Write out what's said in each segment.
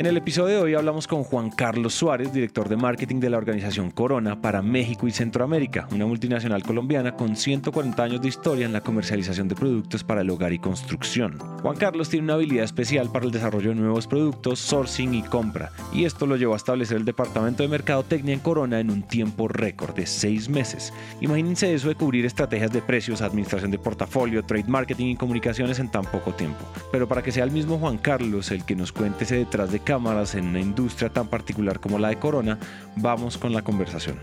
En el episodio de hoy hablamos con Juan Carlos Suárez, director de marketing de la organización Corona para México y Centroamérica, una multinacional colombiana con 140 años de historia en la comercialización de productos para el hogar y construcción. Juan Carlos tiene una habilidad especial para el desarrollo de nuevos productos, sourcing y compra, y esto lo llevó a establecer el departamento de mercadotecnia en Corona en un tiempo récord de seis meses. Imagínense eso de cubrir estrategias de precios, administración de portafolio, trade marketing y comunicaciones en tan poco tiempo. Pero para que sea el mismo Juan Carlos el que nos cuente ese detrás de cámaras en una industria tan particular como la de Corona, vamos con la conversación.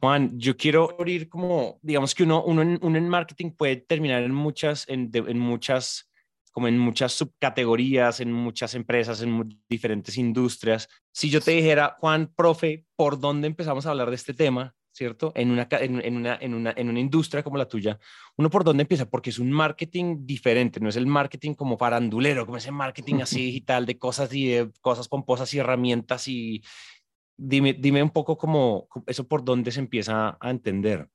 Juan, yo quiero abrir como, digamos que uno, uno, en, marketing puede terminar en muchas, en, en, muchas, como en muchas subcategorías, en muchas empresas, en diferentes industrias. Si yo te dijera, Juan, profe, ¿por dónde empezamos a hablar de este tema? ¿Cierto? En una, en, una, en, una, en una industria como la tuya, ¿uno por dónde empieza? Porque es un marketing diferente, no es el marketing como farandulero, como ese marketing así digital de cosas y de cosas pomposas y herramientas y dime, dime un poco como eso por dónde se empieza a entender.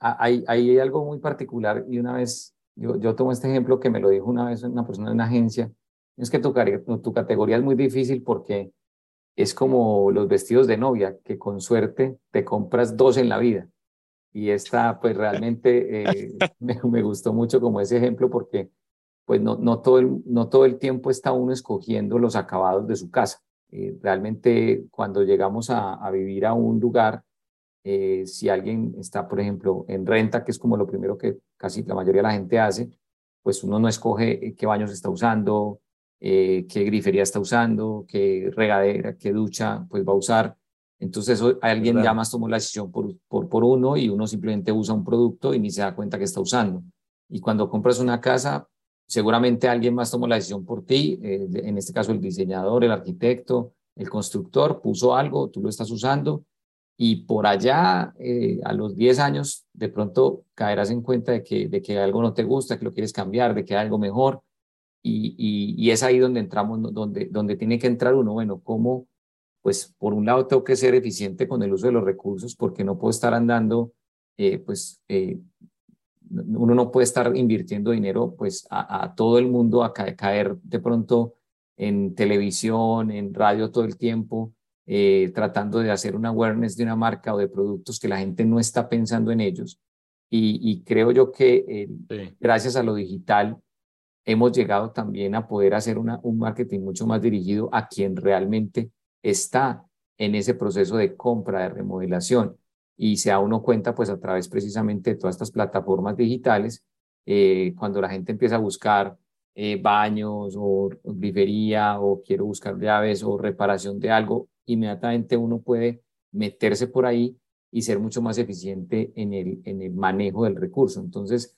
Ah, hay, hay algo muy particular y una vez, yo, yo tomo este ejemplo que me lo dijo una vez una persona en una agencia, es que tu, tu categoría es muy difícil porque es como los vestidos de novia, que con suerte te compras dos en la vida. Y esta, pues realmente eh, me, gustó mucho como ese ejemplo porque pues no, no, todo el, no todo el tiempo está uno escogiendo los acabados de su casa. Eh, realmente cuando llegamos a, a, vivir a un lugar, eh, si alguien está, por ejemplo, en renta, que es como lo primero que casi la mayoría de la gente hace, pues uno no escoge qué baños está usando, eh, qué grifería está usando, qué regadera, qué ducha pues va a usar. Entonces alguien ya más tomó la decisión por, por, por uno y uno simplemente usa un producto y ni se da cuenta que está usando. Y cuando compras una casa, seguramente alguien más tomó la decisión por ti, eh, en este caso el diseñador, el arquitecto, el constructor, puso algo, tú lo estás usando y por allá eh, a los 10 años de pronto caerás en cuenta de que, de que algo no te gusta, que lo quieres cambiar, de que hay algo mejor y, y, es ahí donde entramos, donde, donde tiene que entrar uno, bueno, ¿cómo? Pues por un lado tengo que ser eficiente con el uso de los recursos porque no puedo estar andando, eh, pues eh, uno no puede estar invirtiendo dinero pues a, todo el mundo, a caer de pronto en televisión, en radio todo el tiempo, eh, tratando de hacer una awareness de una marca o de productos que la gente no está pensando en ellos. Y, y creo yo que gracias a lo digital, hemos llegado también a poder hacer un marketing mucho más dirigido a quien realmente está en ese proceso de compra, de remodelación. Y se da uno cuenta, pues a través precisamente de todas estas plataformas digitales, eh, cuando la gente empieza a buscar eh, baños o grifería o quiero buscar llaves o reparación de algo, inmediatamente uno puede meterse por ahí y ser mucho más eficiente en el, manejo del recurso. Entonces,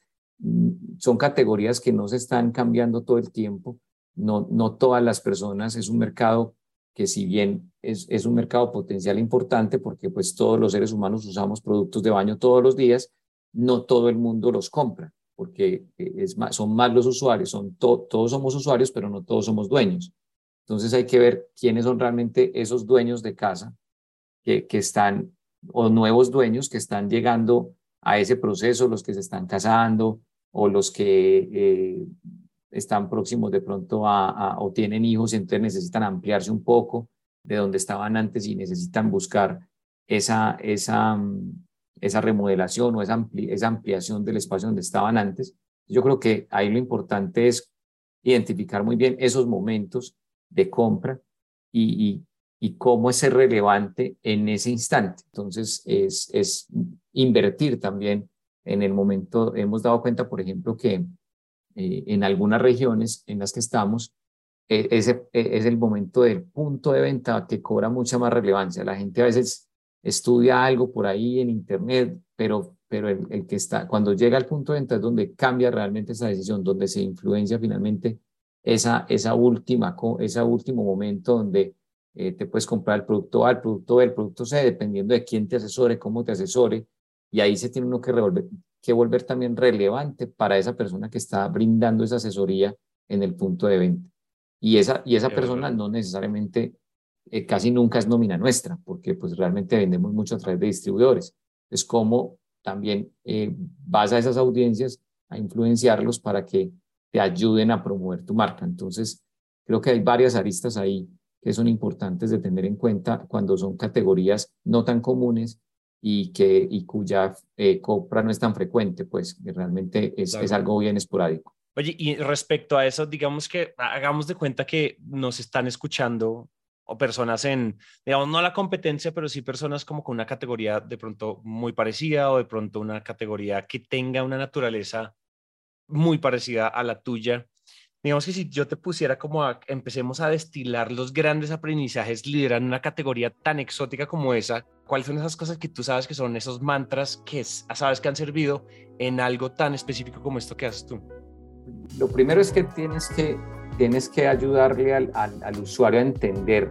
son categorías que no se están cambiando todo el tiempo. No, no todas las personas, es un mercado que si bien es, es un mercado potencial importante porque pues todos los seres humanos usamos productos de baño todos los días, no todo el mundo los compra porque eh, es más, son más los usuarios, son todos somos usuarios, pero no todos somos dueños. Entonces hay que ver quiénes son realmente esos dueños de casa que, que están, o nuevos dueños que están llegando a ese proceso, los que se están casando o los que eh, están próximos de pronto a, o tienen hijos entonces necesitan ampliarse un poco de donde estaban antes y necesitan buscar esa, esa, mm, esa remodelación o esa, esa ampliación del espacio donde estaban antes. Yo creo que ahí lo importante es identificar muy bien esos momentos de compra y, y, y cómo es ser relevante en ese instante. Entonces, es, es invertir también en el momento. Hemos dado cuenta, por ejemplo, que eh, en algunas regiones en las que estamos, e, ese e, es el momento del punto de venta que cobra mucha más relevancia. La gente a veces estudia algo por ahí en Internet, pero, pero el, que está, cuando llega al punto de venta es donde cambia realmente esa decisión, donde se influencia finalmente esa, esa última, ese último momento donde eh, te puedes comprar el producto A, el producto B, el producto C, dependiendo de quién te asesore, cómo te asesore, y ahí se tiene uno que, revolver, que volver también relevante para esa persona que está brindando esa asesoría en el punto de venta. Y esa, y esa persona no necesariamente, eh, casi nunca es nómina nuestra, porque pues realmente vendemos mucho a través de distribuidores. Es como también eh, vas a esas audiencias a influenciarlos para que te ayuden a promover tu marca. Entonces, creo que hay varias aristas ahí que son importantes de tener en cuenta cuando son categorías no tan comunes y, que, y cuya eh, compra no es tan frecuente, pues realmente es, es algo bien esporádico. Oye, y respecto a eso, digamos que hagamos de cuenta que nos están escuchando o personas en, digamos, no la competencia, pero sí personas como con una categoría de pronto muy parecida o de pronto una categoría que tenga una naturaleza muy parecida a la tuya. Digamos que si yo te pusiera como a, empecemos a destilar los grandes aprendizajes liderando una categoría tan exótica como esa, ¿cuáles son esas cosas que tú sabes que son esos mantras que sabes que han servido en algo tan específico como esto que haces tú? Lo primero es que tienes que tienes que ayudarle al, al, usuario a entender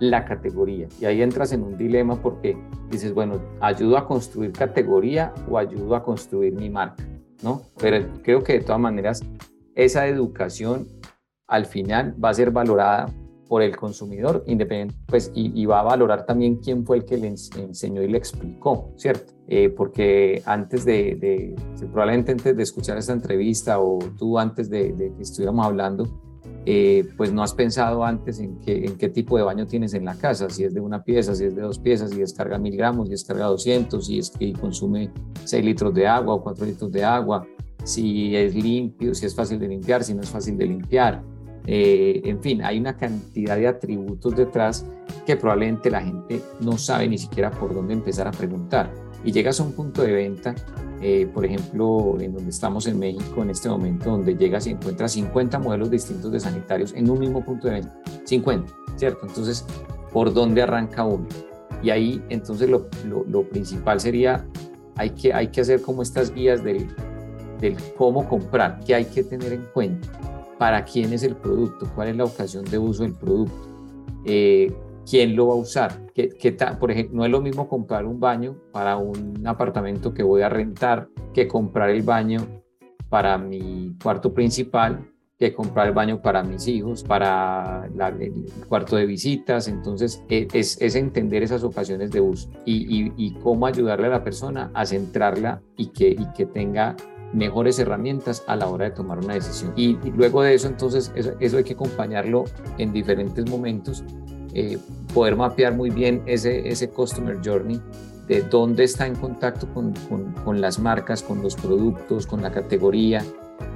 la categoría. Y ahí entras en un dilema porque dices, bueno, ¿ayudo a construir categoría o ayudo a construir mi marca? ¿No? Pero creo que de todas maneras esa educación al final va a ser valorada por el consumidor independiente, pues, y, va a valorar también quién fue el que le enseñó y le explicó, ¿cierto? Eh, porque antes de, probablemente antes de escuchar esta entrevista o tú antes de, que estuviéramos hablando, eh, pues no has pensado antes en qué, en qué tipo de baño tienes en la casa, si es de una pieza, si es de dos piezas, si descarga mil gramos, si descarga 200, si es que consume 6 litros de agua o 4 litros de agua, si es limpio, si es fácil de limpiar, si no es fácil de limpiar. Eh, en fin, hay una cantidad de atributos detrás que probablemente la gente no sabe ni siquiera por dónde empezar a preguntar y llegas a un punto de venta, eh, por ejemplo, en donde estamos en México en este momento, donde llegas y encuentras 50 modelos distintos de sanitarios en un mismo punto de venta, 50, ¿cierto? Entonces, ¿por dónde arranca uno? Y ahí, entonces, lo, principal sería, hay que, hay que hacer como estas guías del, del cómo comprar, qué hay que tener en cuenta, para quién es el producto, cuál es la ocasión de uso del producto, eh, quién lo va a usar. ¿Qué, qué por ejemplo, no es lo mismo comprar un baño para un apartamento que voy a rentar que comprar el baño para mi cuarto principal, que comprar el baño para mis hijos, para el cuarto de visitas. Entonces, e, es, entender esas ocasiones de uso y, cómo ayudarle a la persona a centrarla y que tenga mejores herramientas a la hora de tomar una decisión. Y, luego de eso, entonces, eso, eso, hay que acompañarlo en diferentes momentos eh, poder mapear muy bien ese, ese customer journey de dónde está en contacto con, con, las marcas, con los productos, con la categoría,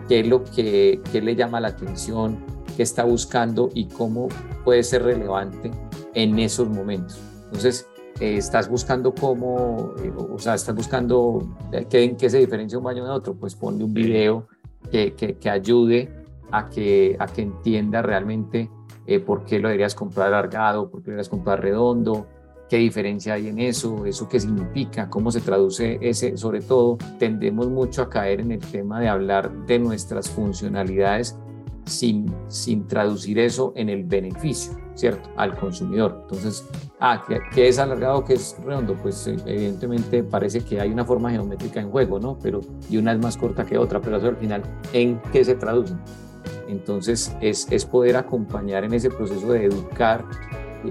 qué es lo que qué le llama la atención, qué está buscando y cómo puede ser relevante en esos momentos. Entonces, eh, estás buscando cómo, eh, o sea, estás buscando qué, en qué se diferencia un baño de otro, pues ponle un video que, que, que ayude a que, a que entienda realmente eh, por qué lo deberías comprar alargado, por qué lo deberías comprar redondo, qué diferencia hay en eso, eso qué significa, cómo se traduce ese, sobre todo tendemos mucho a caer en el tema de hablar de nuestras funcionalidades sin, sin traducir eso en el beneficio, ¿cierto? Al consumidor. Entonces, ah, ¿qué, es alargado, qué es redondo? Pues eh, evidentemente parece que hay una forma geométrica en juego, ¿no? Pero, y una es más corta que otra, pero eso al final, ¿en qué se traduce? Entonces es, es poder acompañar en ese proceso de educar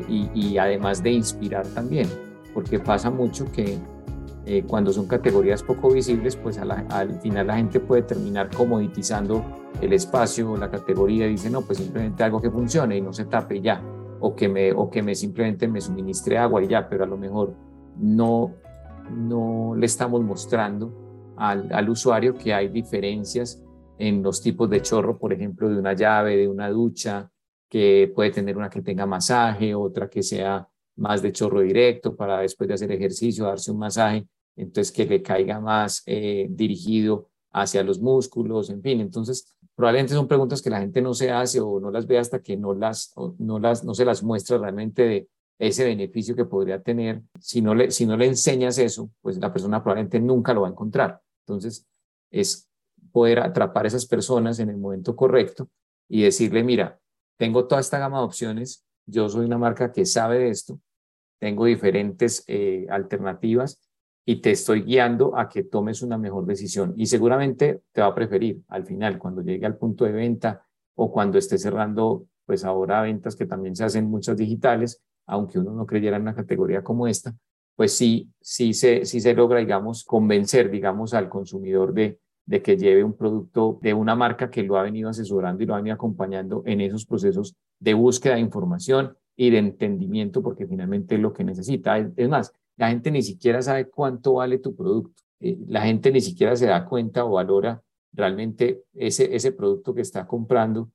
y además de inspirar también, porque pasa mucho que eh, cuando son categorías poco visibles, pues al final la gente puede terminar comoditizando el espacio o la categoría y dice, no, pues simplemente algo que funcione y no se tape ya, o que me, o que me simplemente me suministre agua y ya, pero a lo mejor no, no le estamos mostrando al, al usuario que hay diferencias en los tipos de chorro, por ejemplo, de una llave, de una ducha, que puede tener una que tenga masaje, otra que sea más de chorro directo para después de hacer ejercicio, darse un masaje, entonces que le caiga más eh, dirigido hacia los músculos, en fin. Entonces, probablemente son preguntas que la gente no se hace o no las ve hasta que no, las, no, las, no se las muestra realmente de ese beneficio que podría tener. Si no, le, si no le enseñas eso, pues la persona probablemente nunca lo va a encontrar. Entonces, es poder atrapar a esas personas en el momento correcto y decirle, mira, tengo toda esta gama de opciones, yo soy una marca que sabe de esto, tengo diferentes eh, alternativas y te estoy guiando a que tomes una mejor decisión. Y seguramente te va a preferir al final, cuando llegue al punto de venta o cuando esté cerrando, pues ahora ventas que también se hacen muchas digitales, aunque uno no creyera en una categoría como esta, pues sí, sí se, sí se logra, digamos, convencer, digamos, al consumidor de, de que lleve un producto de una marca que lo ha venido asesorando y lo ha venido acompañando en esos procesos de búsqueda de información y de entendimiento, porque finalmente es lo que necesita. Es más, la gente ni siquiera sabe cuánto vale tu producto. Eh, la gente ni siquiera se da cuenta o valora realmente ese, ese producto que está comprando,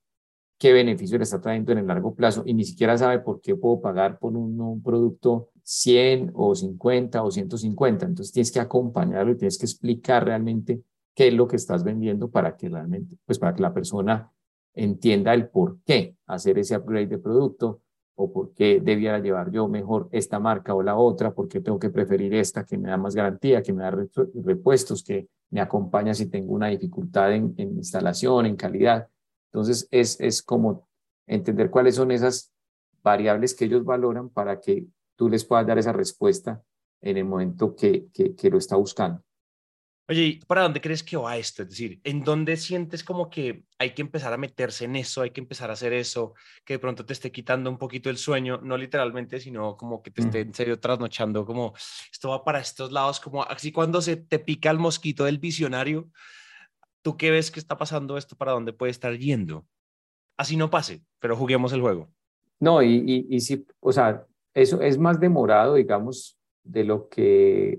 qué beneficio le está trayendo en el largo plazo y ni siquiera sabe por qué puedo pagar por un, producto 100 o 50 o 150. Entonces tienes que acompañarlo y tienes que explicar realmente qué es lo que estás vendiendo para que realmente, pues para que la persona entienda el por qué hacer ese upgrade de producto o por qué debiera llevar yo mejor esta marca o la otra, por qué tengo que preferir esta que me da más garantía, que me da repuestos, que me acompaña si tengo una dificultad en, instalación, en calidad. Entonces es, es como entender cuáles son esas variables que ellos valoran para que tú les puedas dar esa respuesta en el momento que, que, que lo está buscando. Oye, ¿para dónde crees que va esto? Es decir, ¿en dónde sientes como que hay que empezar a meterse en eso, hay que empezar a hacer eso, que de pronto te esté quitando un poquito el sueño, no literalmente, sino como que te esté en serio trasnochando, como esto va para estos lados, como así cuando se te pica el mosquito del visionario, ¿tú qué ves que está pasando esto? ¿Para dónde puede estar yendo? Así no pase, pero juguemos el juego. No, y, y, y sí, o sea, eso es más demorado, digamos, de lo que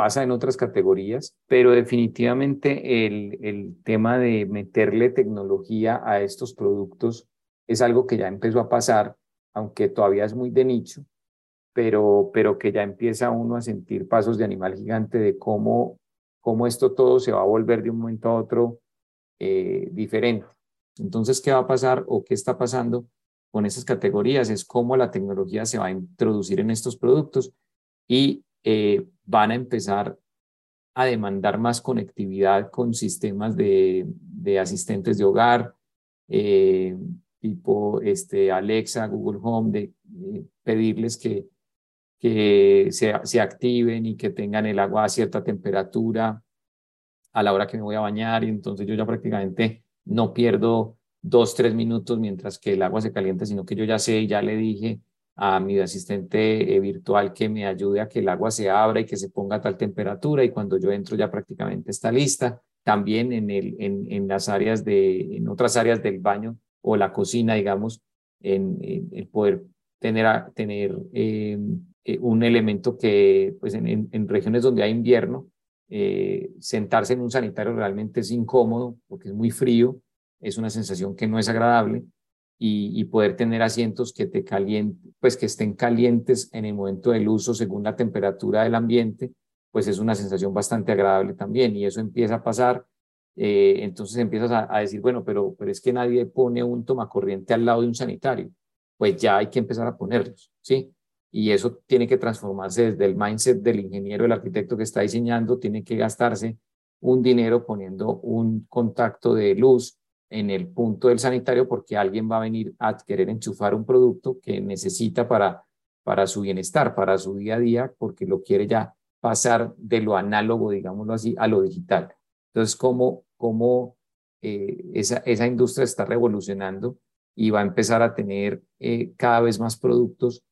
pasa en otras categorías, pero definitivamente el, el tema de meterle tecnología a estos productos es algo que ya empezó a pasar, aunque todavía es muy de nicho, pero, pero que ya empieza uno a sentir pasos de animal gigante de cómo, cómo esto todo se va a volver de un momento a otro eh, diferente. Entonces, ¿qué va a pasar o qué está pasando con esas categorías? Es cómo la tecnología se va a introducir en estos productos y eh, van a empezar a demandar más conectividad con sistemas de, asistentes de hogar, eh, tipo este, Alexa, Google Home, de, eh, pedirles que, que se, se, activen y que tengan el agua a cierta temperatura a la hora que me voy a bañar. Y entonces yo ya prácticamente no pierdo dos, tres minutos mientras que el agua se calienta, sino que yo ya sé, ya le dije a mi asistente eh, virtual que me ayude a que el agua se abra y que se ponga a tal temperatura y cuando yo entro ya prácticamente está lista. También en, el, en, en las áreas de, en otras áreas del baño o la cocina, digamos, en, el poder tener, tener eh, eh, un elemento que, pues en, en, regiones donde hay invierno, eh, sentarse en un sanitario realmente es incómodo porque es muy frío, es una sensación que no es agradable y, poder tener asientos que te calienten, pues que estén calientes en el momento del uso según la temperatura del ambiente, pues es una sensación bastante agradable también y eso empieza a pasar. Eh, entonces empiezas a, a, decir, bueno, pero, pero es que nadie pone un tomacorriente al lado de un sanitario. Pues ya hay que empezar a ponerlos, ¿sí? Y eso tiene que transformarse desde el mindset del ingeniero, el arquitecto que está diseñando, tiene que gastarse un dinero poniendo un contacto de luz en el punto del sanitario porque alguien va a venir a querer enchufar un producto que necesita para, para su bienestar, para su día a día, porque lo quiere ya pasar de lo análogo, digámoslo así, a lo digital. Entonces, cómo, cómo eh, esa, esa industria está revolucionando y va a empezar a tener eh, cada vez más productos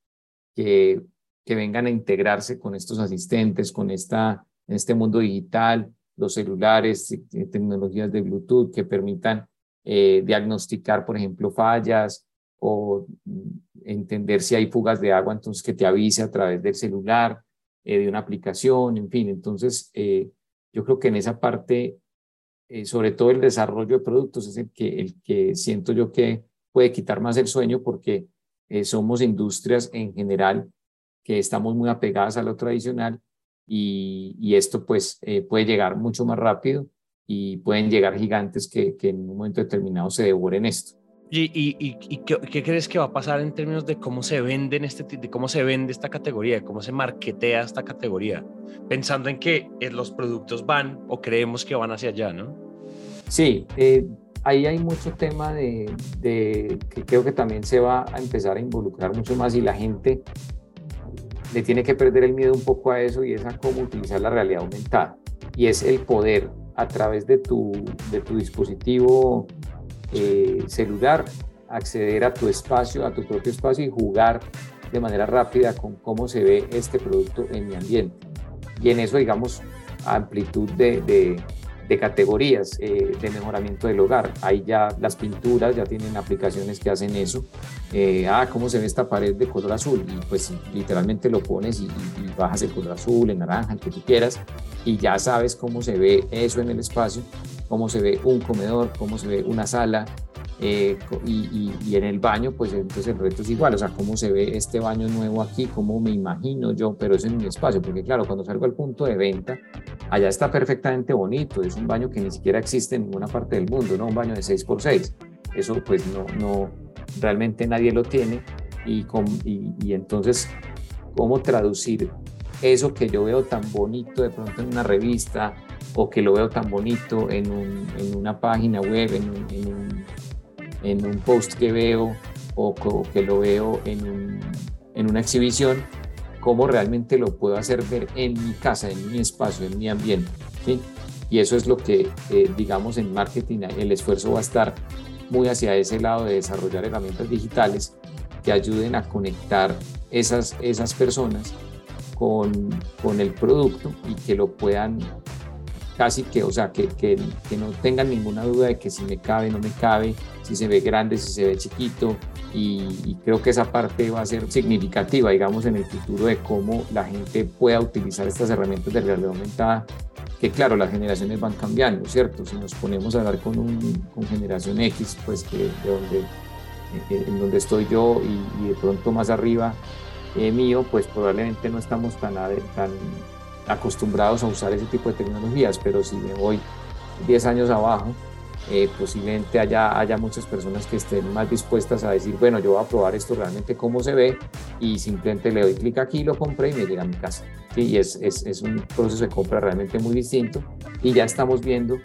que, que vengan a integrarse con estos asistentes, con esta, este mundo digital, los celulares, eh, tecnologías de Bluetooth que permitan eh, diagnosticar, por ejemplo, fallas o entender si hay fugas de agua, entonces que te avise a través del celular, eh, de una aplicación, en fin. Entonces, eh, yo creo que en esa parte, sobre todo el desarrollo de productos, es el que, el que siento yo que puede quitar más el sueño porque somos industrias en general que estamos muy apegadas a lo tradicional y, y esto pues puede llegar mucho más rápido y pueden llegar gigantes que, que en un momento determinado se devoren esto. ¿Y, y, y, qué, qué, crees que va a pasar en términos de cómo se venden este, de cómo se vende esta categoría, de cómo se marketea esta categoría? Pensando en que eh, los productos van o creemos que van hacia allá, ¿no? Sí, eh, ahí hay mucho tema de, de, que creo que también se va a empezar a involucrar mucho más y la gente le tiene que perder el miedo un poco a eso y es a cómo utilizar la realidad aumentada. Y es el poder a través de tu, de tu dispositivo eh, celular acceder a tu espacio, a tu propio espacio y jugar de manera rápida con cómo se ve este producto en mi ambiente. Y en eso, digamos, amplitud de, de categorías eh, de mejoramiento del hogar. Ahí ya las pinturas ya tienen aplicaciones que hacen eso. Eh, ah, ¿cómo se ve esta pared de color azul? Y pues literalmente lo pones y, bajas el color azul, el naranja, el que tú quieras, y ya sabes cómo se ve eso en el espacio, cómo se ve un comedor, cómo se ve una sala, eh, y, y, en el baño, pues entonces el reto es igual, o sea, cómo se ve este baño nuevo aquí, cómo me imagino yo, pero es en mi espacio, porque claro, cuando salgo al punto de venta, allá está perfectamente bonito, es un baño que ni siquiera existe en ninguna parte del mundo, ¿no? Un baño de 6x6, eso pues no, no, realmente nadie lo tiene, y, con, y, y entonces, ¿cómo traducir eso que yo veo tan bonito de pronto en una revista, o que lo veo tan bonito en, un, en una página web, en en un en un post que veo o, que lo veo en, en, una exhibición, cómo realmente lo puedo hacer ver en mi casa, en mi espacio, en mi ambiente. ¿sí? Y eso es lo que, eh, digamos, en marketing el esfuerzo va a estar muy hacia ese lado de desarrollar herramientas digitales que ayuden a conectar esas, esas personas con, con el producto y que lo puedan casi que, o sea, que, que, que, no tengan ninguna duda de que si me cabe, no me cabe, si se ve grande, si se ve chiquito, y, creo que esa parte va a ser significativa, digamos, en el futuro de cómo la gente pueda utilizar estas herramientas de realidad aumentada, que claro, las generaciones van cambiando, ¿cierto? Si nos ponemos a hablar con, un, con generación X, pues que de donde, eh, en donde estoy yo y, de pronto más arriba eh, mío, pues probablemente no estamos tan, tan acostumbrados a usar ese tipo de tecnologías, pero si me voy 10 años abajo, eh, posiblemente haya, haya muchas personas que estén más dispuestas a decir, bueno, yo voy a probar esto realmente cómo se ve y simplemente le doy clic aquí, lo compré y me llega a mi casa. y es, es, es, un proceso de compra realmente muy distinto y ya estamos viendo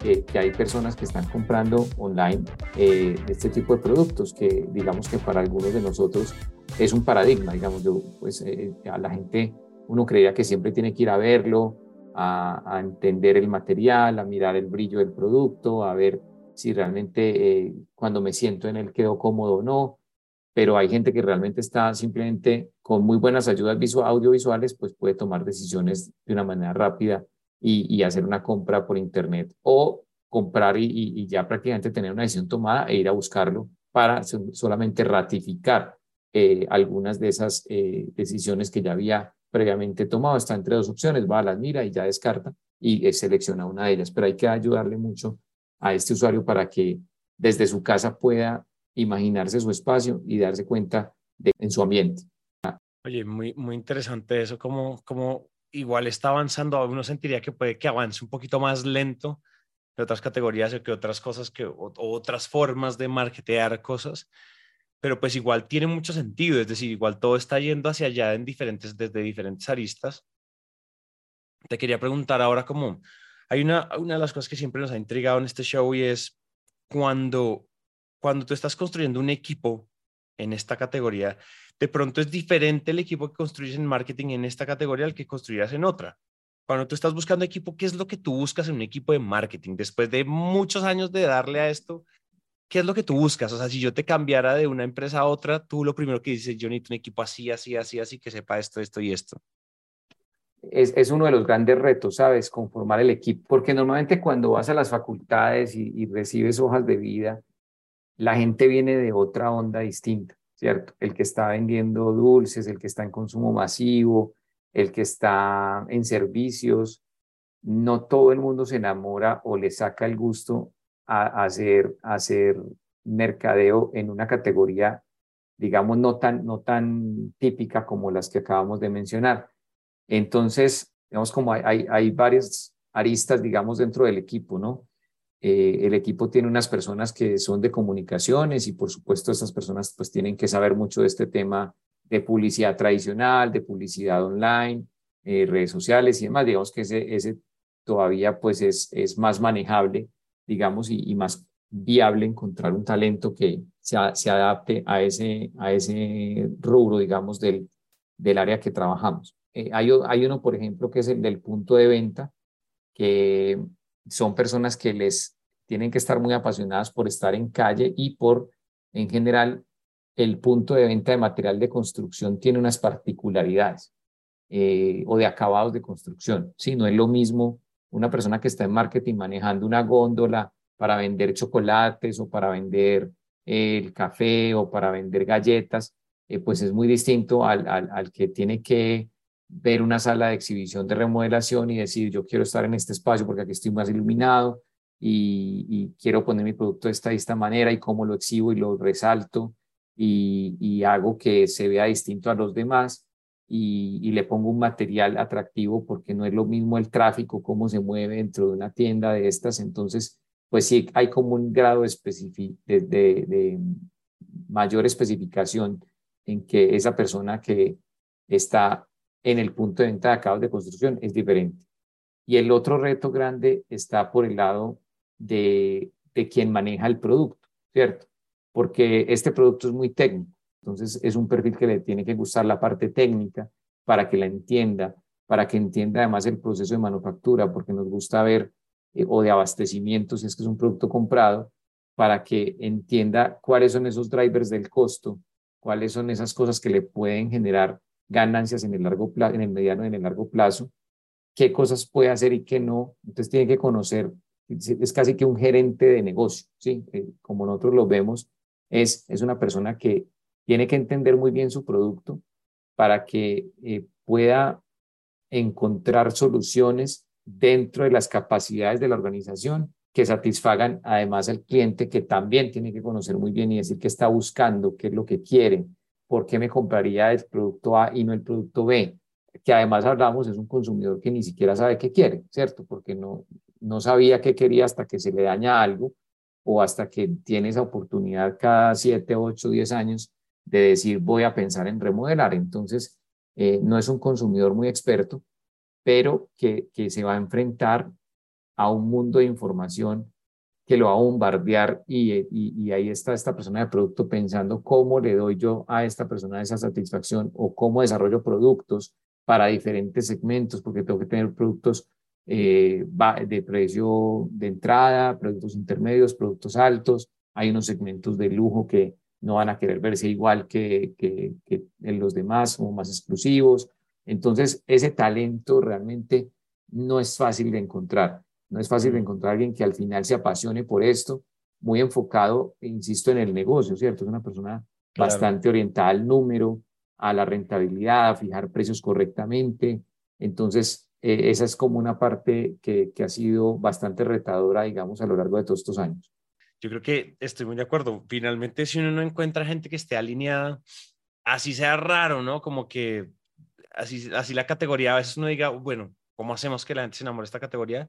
que hay personas que están comprando online eh, este tipo de productos que digamos que para algunos de nosotros es un paradigma, digamos, yo, pues eh, a la gente uno creía que siempre tiene que ir a verlo, a, entender el material, a mirar el brillo del producto, a ver si realmente eh, cuando me siento en él quedo cómodo o no. Pero hay gente que realmente está simplemente con muy buenas ayudas audiovisuales, pues puede tomar decisiones de una manera rápida y, hacer una compra por internet o comprar y, ya prácticamente tener una decisión tomada e ir a buscarlo para solamente ratificar eh, algunas de esas eh, decisiones que ya había previamente tomado, está entre dos opciones, va a las mira y ya descarta y selecciona una de ellas, pero hay que ayudarle mucho a este usuario para que desde su casa pueda imaginarse su espacio y darse cuenta de, en su ambiente. Oye, muy, muy interesante eso, como, como igual está avanzando, uno sentiría que puede que avance un poquito más lento que otras categorías o que otras cosas, que, o, otras formas de marketear cosas, pero pues igual tiene mucho sentido, es decir, igual todo está yendo hacia allá en diferentes, desde diferentes aristas. Te quería preguntar ahora como, hay una, una de las cosas que siempre nos ha intrigado en este show y es cuando, cuando tú estás construyendo un equipo en esta categoría, de pronto es diferente el equipo que construyes en marketing en esta categoría al que construirás en otra. Cuando tú estás buscando equipo, ¿qué es lo que tú buscas en un equipo de marketing? Después de muchos años de darle a esto, ¿qué es lo que tú buscas? O sea, si yo te cambiara de una empresa a otra, tú lo primero que dices, yo necesito un equipo así, así, así, así, que sepa esto, esto y esto. Es, uno de los grandes retos, ¿sabes? Conformar el equipo, porque normalmente cuando vas a las facultades y, y recibes hojas de vida, la gente viene de otra onda distinta, ¿cierto? El que está vendiendo dulces, el que está en consumo masivo, el que está en servicios, no todo el mundo se enamora o le saca el gusto a, hacer, hacer mercadeo en una categoría, digamos, no tan, no tan típica como las que acabamos de mencionar. Entonces, digamos, como hay, hay, varias aristas, digamos, dentro del equipo, ¿no? Eh, el equipo tiene unas personas que son de comunicaciones y por supuesto esas personas pues tienen que saber mucho de este tema de publicidad tradicional, de publicidad online, eh, redes sociales y demás. Digamos que ese, ese todavía pues es, es más manejable digamos, y, más viable encontrar un talento que se, se adapte a ese, a ese rubro, digamos, del, del área que trabajamos. Eh, hay, hay uno, por ejemplo, que es el del punto de venta, que son personas que les tienen que estar muy apasionadas por estar en calle y por, en general, el punto de venta de material de construcción tiene unas particularidades eh, o de acabados de construcción. Sí, no es lo mismo una persona que está en marketing manejando una góndola para vender chocolates o para vender eh, el café o para vender galletas, eh, pues es muy distinto al, al, al, que tiene que ver una sala de exhibición de remodelación y decir, yo quiero estar en este espacio porque aquí estoy más iluminado y, y quiero poner mi producto de esta, de esta manera y cómo lo exhibo y lo resalto y, y hago que se vea distinto a los demás. Y, le pongo un material atractivo porque no es lo mismo el tráfico, cómo se mueve dentro de una tienda de estas. Entonces, pues sí hay como un grado de, mayor especificación en que esa persona que está en el punto de venta de acabados de construcción es diferente. Y el otro reto grande está por el lado de, de quien maneja el producto, ¿cierto? Porque este producto es muy técnico, entonces es un perfil que le tiene que gustar la parte técnica para que la entienda, para que entienda además el proceso de manufactura, porque nos gusta ver eh, o de abastecimiento, si es que es un producto comprado, para que entienda cuáles son esos drivers del costo, cuáles son esas cosas que le pueden generar ganancias en el largo plazo, en el mediano y en el largo plazo, qué cosas puede hacer y qué no. Entonces tiene que conocer, es casi que un gerente de negocio, ¿sí? Eh, como nosotros lo vemos, es, es una persona que tiene que entender muy bien su producto para que eh, pueda encontrar soluciones dentro de las capacidades de la organización que satisfagan además al cliente que también tiene que conocer muy bien y decir qué está buscando, qué es lo que quiere, por qué me compraría el producto A y no el producto B, que además hablamos es un consumidor que ni siquiera sabe qué quiere, ¿cierto? Porque no, no sabía qué quería hasta que se le daña algo o hasta que tiene esa oportunidad cada 7, 8, 10 años de decir voy a pensar en remodelar. Entonces, eh, no es un consumidor muy experto, pero que, que se va a enfrentar a un mundo de información que lo va a bombardear y, y, ahí está esta persona de producto pensando cómo le doy yo a esta persona esa satisfacción o cómo desarrollo productos para diferentes segmentos, porque tengo que tener productos eh, de precio de entrada, productos intermedios, productos altos. Hay unos segmentos de lujo que no van a querer verse igual que, que, que en los demás o más exclusivos. Entonces, ese talento realmente no es fácil de encontrar. No es fácil de encontrar a alguien que al final se apasione por esto, muy enfocado, insisto, en el negocio, ¿cierto? Es una persona bastante orientada al número, a la rentabilidad, a fijar precios correctamente. Entonces, eh, esa es como una parte que, que ha sido bastante retadora, digamos, a lo largo de todos estos años. Yo creo que estoy muy de acuerdo. Finalmente, si uno no encuentra gente que esté alineada, así sea raro, ¿no? Como que así, así la categoría, a veces uno diga, bueno, ¿cómo hacemos que la gente se enamore de esta categoría?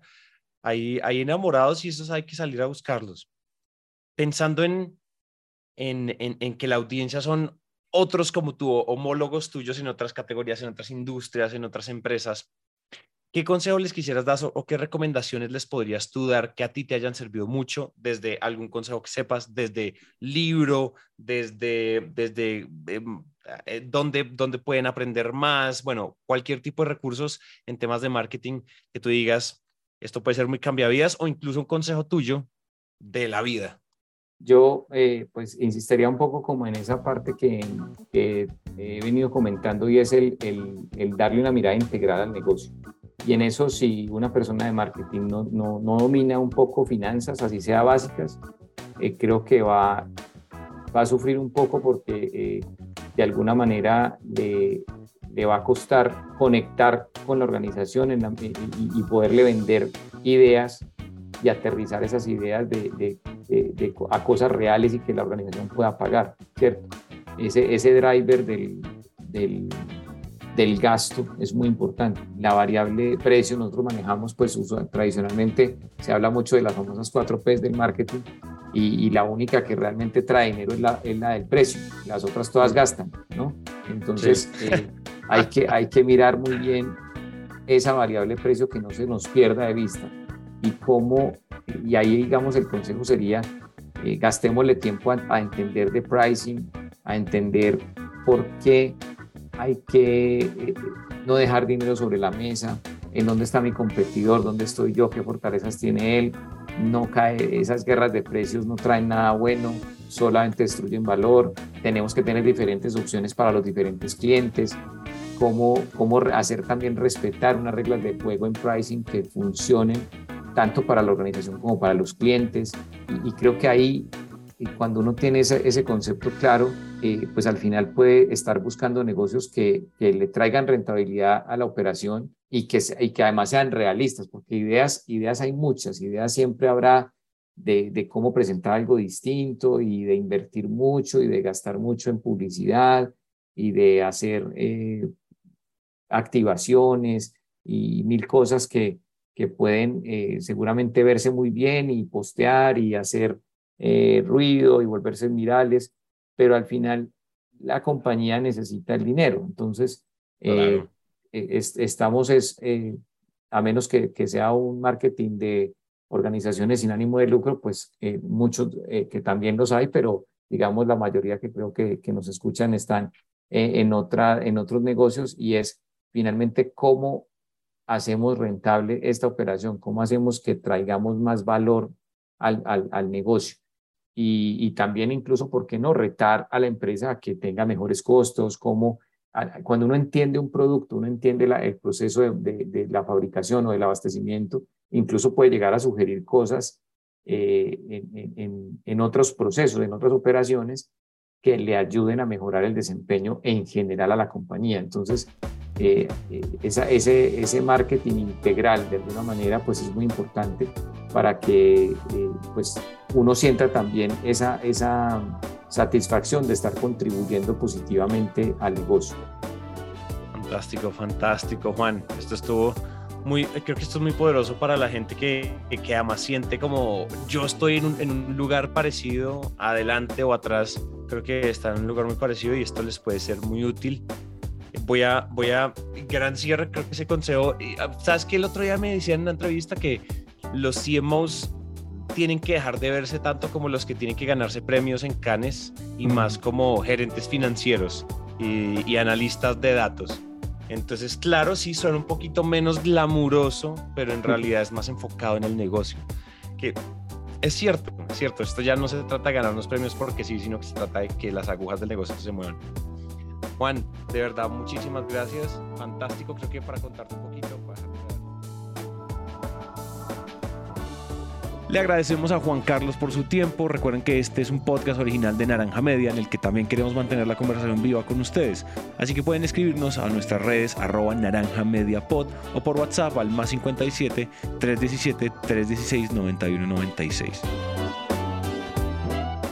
Hay, hay enamorados y esos hay que salir a buscarlos. Pensando en, en, en, que la audiencia son otros como tú, homólogos tuyos en otras categorías, en otras industrias, en otras empresas, ¿qué consejo les quisieras dar o qué recomendaciones les podrías tú dar que a ti te hayan servido mucho desde algún consejo que sepas, desde libro, desde, desde em, eh, dónde, dónde pueden aprender más, bueno, cualquier tipo de recursos en temas de marketing que tú digas, esto puede ser muy cambiavidas o incluso un consejo tuyo de la vida. Yo, eh, pues, insistiría un poco como en esa parte que, he venido comentando y es el, el, darle una mirada integral al negocio. Y en eso, si una persona de marketing no, no, no domina un poco finanzas, así sea básicas, eh, creo que va, va a sufrir un poco porque eh, de alguna manera le, le va a costar conectar con la organización y, poderle vender ideas y aterrizar esas ideas de, a cosas reales y que la organización pueda pagar, ¿cierto? Ese, ese driver del, del, del gasto es muy importante. La variable precio nosotros manejamos, pues tradicionalmente se habla mucho de las famosas cuatro P's del marketing y, la única que realmente trae dinero es la, es la, del precio, las otras todas gastan, ¿no? Entonces eh, hay, que, hay que mirar muy bien esa variable precio que no se nos pierda de vista y cómo, y ahí digamos el consejo sería eh, gastémosle tiempo a, entender de pricing, a entender por qué hay que eh, no dejar dinero sobre la mesa, en dónde está mi competidor, dónde estoy yo, qué fortalezas tiene él. No cae, esas guerras de precios no traen nada bueno, solamente destruyen valor. Tenemos que tener diferentes opciones para los diferentes clientes. Cómo, cómo hacer también respetar unas reglas de juego en pricing que funcionen tanto para la organización como para los clientes. Y, creo que ahí, cuando uno tiene ese, ese concepto claro, eh, pues al final puede estar buscando negocios que, que, le traigan rentabilidad a la operación y que, y que además sean realistas, porque ideas, ideas hay muchas, ideas siempre habrá de, de, cómo presentar algo distinto y de invertir mucho y de gastar mucho en publicidad y de hacer eh, activaciones y mil cosas que, que pueden eh, seguramente verse muy bien y postear y hacer eh, ruido y volverse virales, pero al final la compañía necesita el dinero. Entonces, eh, estamos, es, a menos que, que, sea un marketing de organizaciones sin ánimo de lucro, pues muchos que también los hay, pero digamos la mayoría que creo que, que nos escuchan están en, otra, en otros negocios y es finalmente cómo hacemos rentable esta operación, cómo hacemos que traigamos más valor al, al, negocio. Y, también incluso, ¿por qué no retar a la empresa a que tenga mejores costos? Cómo, cuando uno entiende un producto, uno entiende el proceso de, la fabricación o del abastecimiento, incluso puede llegar a sugerir cosas eh, en, otros procesos, en otras operaciones que le ayuden a mejorar el desempeño en general a la compañía. Entonces, eh, eh, ese, ese marketing integral de alguna manera pues es muy importante para que eh, pues uno sienta también esa, esa satisfacción de estar contribuyendo positivamente al negocio. Fantástico, fantástico Juan. Esto estuvo muy, creo que esto es muy poderoso para la gente que, que además siente como yo estoy en un, en un lugar parecido, adelante o atrás, creo que está en un lugar muy parecido y esto les puede ser muy útil. Voy a, voy a, gran cierre, creo que ese consejo, ah, sabes que el otro día me decían en una entrevista que los CMOs tienen que dejar de verse tanto como los que tienen que ganarse premios en Cannes y más como gerentes financieros y, y analistas de datos. Entonces, claro, sí suena un poquito menos glamuroso, pero en realidad es más enfocado en el negocio. Que es cierto, es cierto, esto ya no se trata de ganar unos premios porque sí, sino que se trata de que las agujas del negocio se muevan. Juan, de verdad, muchísimas gracias. Fantástico, creo que para contarte un poquito. Le agradecemos a Juan Carlos por su tiempo. Recuerden que este es un podcast original de Naranja Media en el que también queremos mantener la conversación viva con ustedes. Así que pueden escribirnos a nuestras redes arroba naranja media o por WhatsApp al más 57 317 316 9196.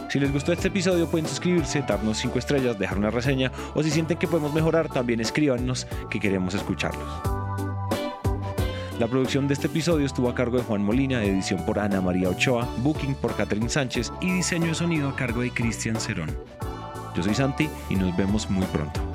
Si les gustó este episodio pueden suscribirse, darnos 5 estrellas, dejar una reseña o si sienten que podemos mejorar también escríbanos que queremos escucharlos. La producción de este episodio estuvo a cargo de Juan Molina, edición por Ana María Ochoa, booking por Catherine Sánchez y diseño de sonido a cargo de Cristian Cerón. Yo soy Santi y nos vemos muy pronto.